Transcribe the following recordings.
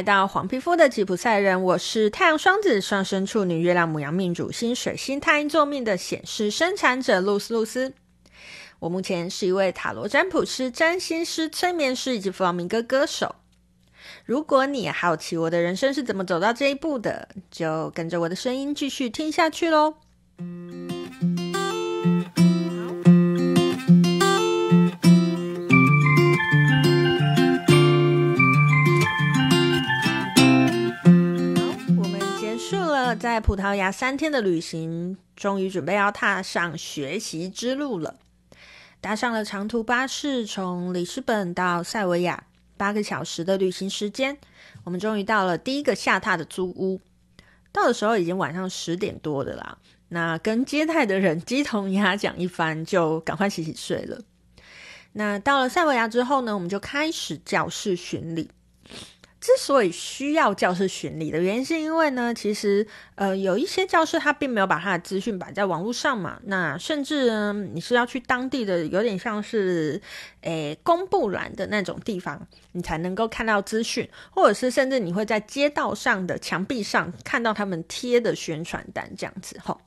来到黄皮肤的吉普赛人，我是太阳双子上升处女月亮母羊命主星水星太阴座命的显示生产者露丝露丝。我目前是一位塔罗占卜师、占星师、催眠师以及弗朗明哥歌手。如果你也好奇我的人生是怎么走到这一步的，就跟着我的声音继续听下去喽。在葡萄牙三天的旅行，终于准备要踏上学习之路了。搭上了长途巴士，从里斯本到塞维亚，八个小时的旅行时间，我们终于到了第一个下榻的租屋。到的时候已经晚上十点多的啦。那跟接待的人鸡同鸭讲一番，就赶快洗洗睡了。那到了塞维亚之后呢，我们就开始教室巡礼。之所以需要教室巡礼的原因，是因为呢，其实呃，有一些教室它并没有把它的资讯摆在网络上嘛。那甚至呢，你是要去当地的，有点像是诶公布栏的那种地方，你才能够看到资讯，或者是甚至你会在街道上的墙壁上看到他们贴的宣传单这样子吼。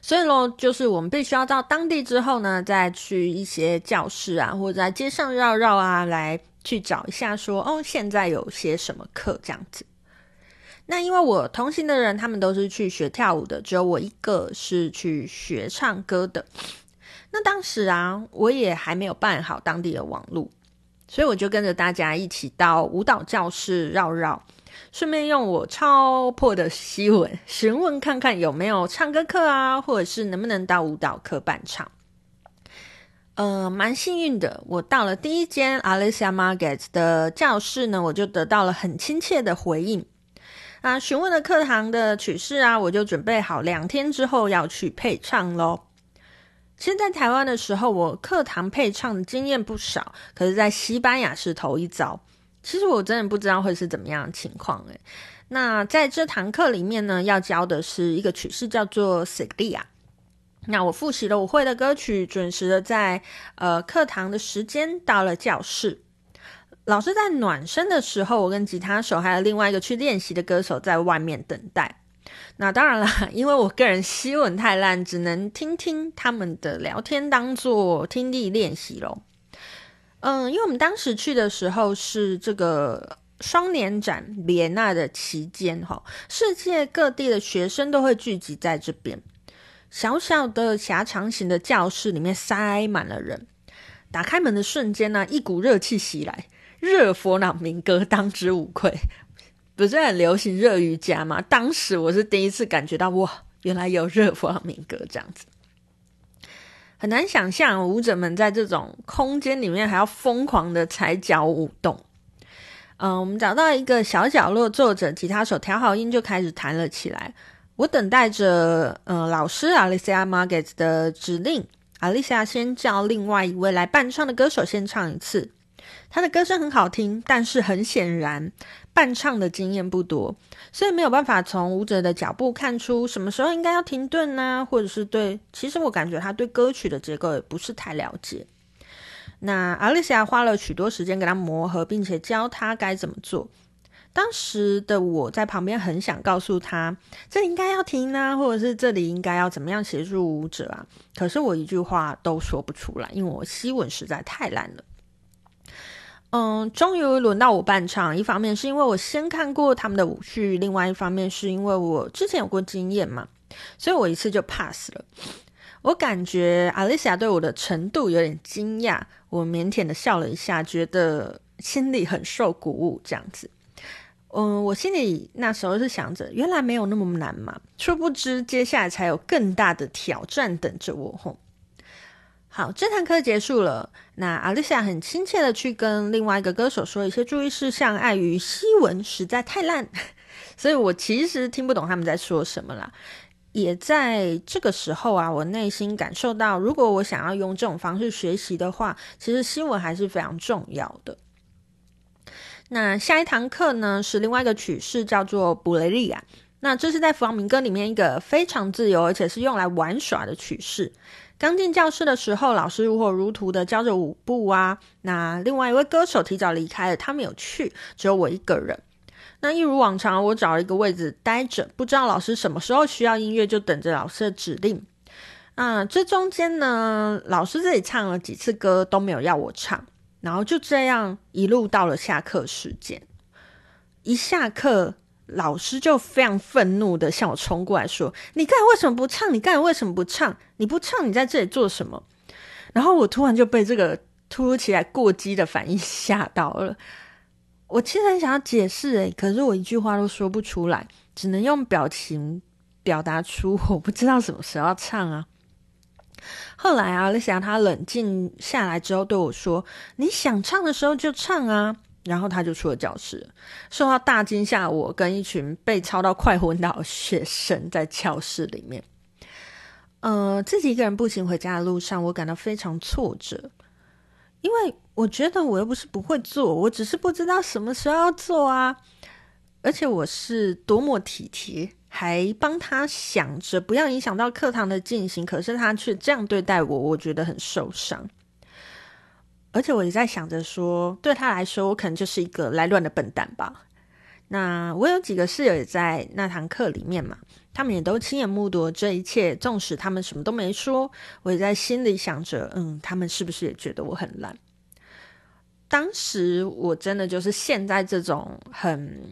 所以咯，就是我们必须要到当地之后呢，再去一些教室啊，或者在街上绕绕啊来。去找一下说，哦，现在有些什么课这样子。那因为我同行的人，他们都是去学跳舞的，只有我一个是去学唱歌的。那当时啊，我也还没有办好当地的网路，所以我就跟着大家一起到舞蹈教室绕绕，顺便用我超破的西文询问看看有没有唱歌课啊，或者是能不能到舞蹈课办唱。呃，蛮幸运的，我到了第一间 Alicia Market 的教室呢，我就得到了很亲切的回应。啊，询问了课堂的曲式啊，我就准备好两天之后要去配唱喽。其实，在台湾的时候，我课堂配唱的经验不少，可是，在西班牙是头一遭。其实我真的不知道会是怎么样的情况诶。那在这堂课里面呢，要教的是一个曲式，叫做 Siglia。那我复习了我会的歌曲，准时的在呃课堂的时间到了教室。老师在暖身的时候，我跟吉他手还有另外一个去练习的歌手在外面等待。那当然了，因为我个人西文太烂，只能听听他们的聊天，当做听力练习喽。嗯，因为我们当时去的时候是这个双年展维也纳的期间，哈，世界各地的学生都会聚集在这边。小小的狭长型的教室里面塞满了人，打开门的瞬间呢，一股热气袭来，热佛朗明哥当之无愧。不是很流行热瑜伽吗？当时我是第一次感觉到，哇，原来有热佛朗明哥这样子。很难想象舞者们在这种空间里面还要疯狂的踩脚舞动。嗯，我们找到一个小角落坐着，吉他手调好音就开始弹了起来。我等待着，呃，老师 Alicia Margaret 的指令。Alicia 先叫另外一位来伴唱的歌手先唱一次。他的歌声很好听，但是很显然伴唱的经验不多，所以没有办法从舞者的脚步看出什么时候应该要停顿呢？或者是对，其实我感觉他对歌曲的结构也不是太了解。那 Alicia 花了许多时间给他磨合，并且教他该怎么做。当时的我在旁边很想告诉他，这里应该要停啊，或者是这里应该要怎么样协助舞者啊。可是我一句话都说不出来，因为我吸吻实在太烂了。嗯，终于轮到我伴唱。一方面是因为我先看过他们的舞序，另外一方面是因为我之前有过经验嘛，所以我一次就 pass 了。我感觉 Alicia 对我的程度有点惊讶，我腼腆的笑了一下，觉得心里很受鼓舞，这样子。嗯，我心里那时候是想着，原来没有那么难嘛。殊不知，接下来才有更大的挑战等着我。吼，好，这堂课结束了。那阿丽莎很亲切的去跟另外一个歌手说一些注意事项，碍于西文实在太烂，所以我其实听不懂他们在说什么啦。也在这个时候啊，我内心感受到，如果我想要用这种方式学习的话，其实西文还是非常重要的。那下一堂课呢，是另外一个曲式，叫做布雷利亚。那这是在弗朗明哥里面一个非常自由，而且是用来玩耍的曲式。刚进教室的时候，老师如火如荼的教着舞步啊。那另外一位歌手提早离开了，他没有去，只有我一个人。那一如往常，我找了一个位置待着，不知道老师什么时候需要音乐，就等着老师的指令。啊，这中间呢，老师这里唱了几次歌都没有要我唱，然后就这样一路到了下课时间。一下课，老师就非常愤怒的向我冲过来说：“你刚才为什么不唱？你刚才为什么不唱？你不唱，你在这里做什么？”然后我突然就被这个突如其来过激的反应吓到了。我其实很想要解释诶，可是我一句话都说不出来，只能用表情表达出我不知道什么时候要唱啊。后来啊，丽霞她冷静下来之后对我说：“你想唱的时候就唱啊。”然后他就出了教室，受到大惊吓。我跟一群被操到快昏倒的学生在教室里面，呃，自己一个人步行回家的路上，我感到非常挫折。因为我觉得我又不是不会做，我只是不知道什么时候要做啊！而且我是多么体贴，还帮他想着不要影响到课堂的进行，可是他却这样对待我，我觉得很受伤。而且我也在想着说，对他来说，我可能就是一个来乱的笨蛋吧。那我有几个室友也在那堂课里面嘛，他们也都亲眼目睹这一切，纵使他们什么都没说，我也在心里想着，嗯，他们是不是也觉得我很烂？当时我真的就是陷在这种很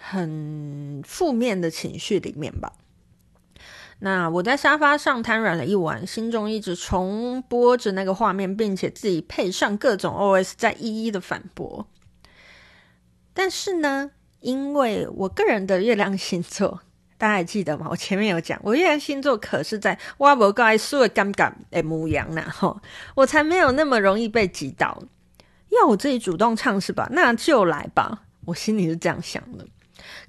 很负面的情绪里面吧。那我在沙发上瘫软了一晚，心中一直重播着那个画面，并且自己配上各种 OS，在一一的反驳。但是呢，因为我个人的月亮星座，大家还记得吗？我前面有讲，我月亮星座可是在挖不该说的尴尬的模样呢，吼，我才没有那么容易被击倒。要我自己主动唱是吧？那就来吧，我心里是这样想的。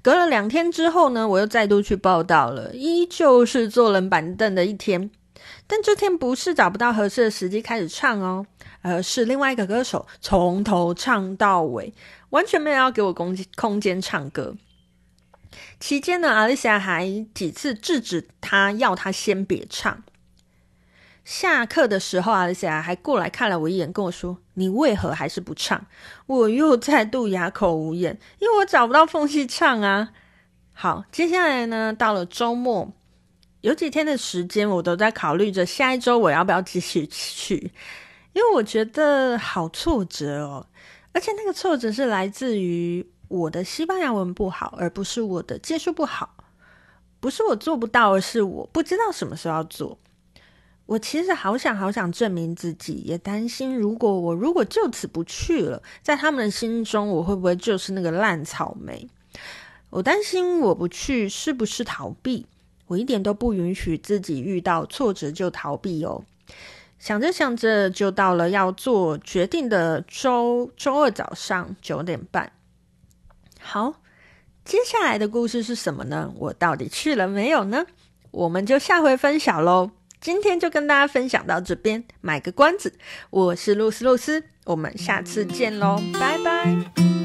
隔了两天之后呢，我又再度去报到了，依旧是坐冷板凳的一天。但这天不是找不到合适的时机开始唱哦，而是另外一个歌手从头唱到尾，完全没有要给我空空间唱歌。期间呢，阿丽莎还几次制止他，要他先别唱。下课的时候，阿丽莎还过来看了我一眼，跟我说：“你为何还是不唱？”我又再度哑口无言，因为我找不到缝隙唱啊。好，接下来呢，到了周末，有几天的时间，我都在考虑着下一周我要不要继续去，因为我觉得好挫折哦，而且那个挫折是来自于我的西班牙文不好，而不是我的技术不好，不是我做不到，而是我不知道什么时候要做。我其实好想好想证明自己，也担心如果我如果就此不去了，在他们的心中，我会不会就是那个烂草莓？我担心我不去是不是逃避？我一点都不允许自己遇到挫折就逃避哦。想着想着，就到了要做决定的周周二早上九点半。好，接下来的故事是什么呢？我到底去了没有呢？我们就下回分享喽。今天就跟大家分享到这边，买个关子。我是露丝露丝，我们下次见喽，拜拜。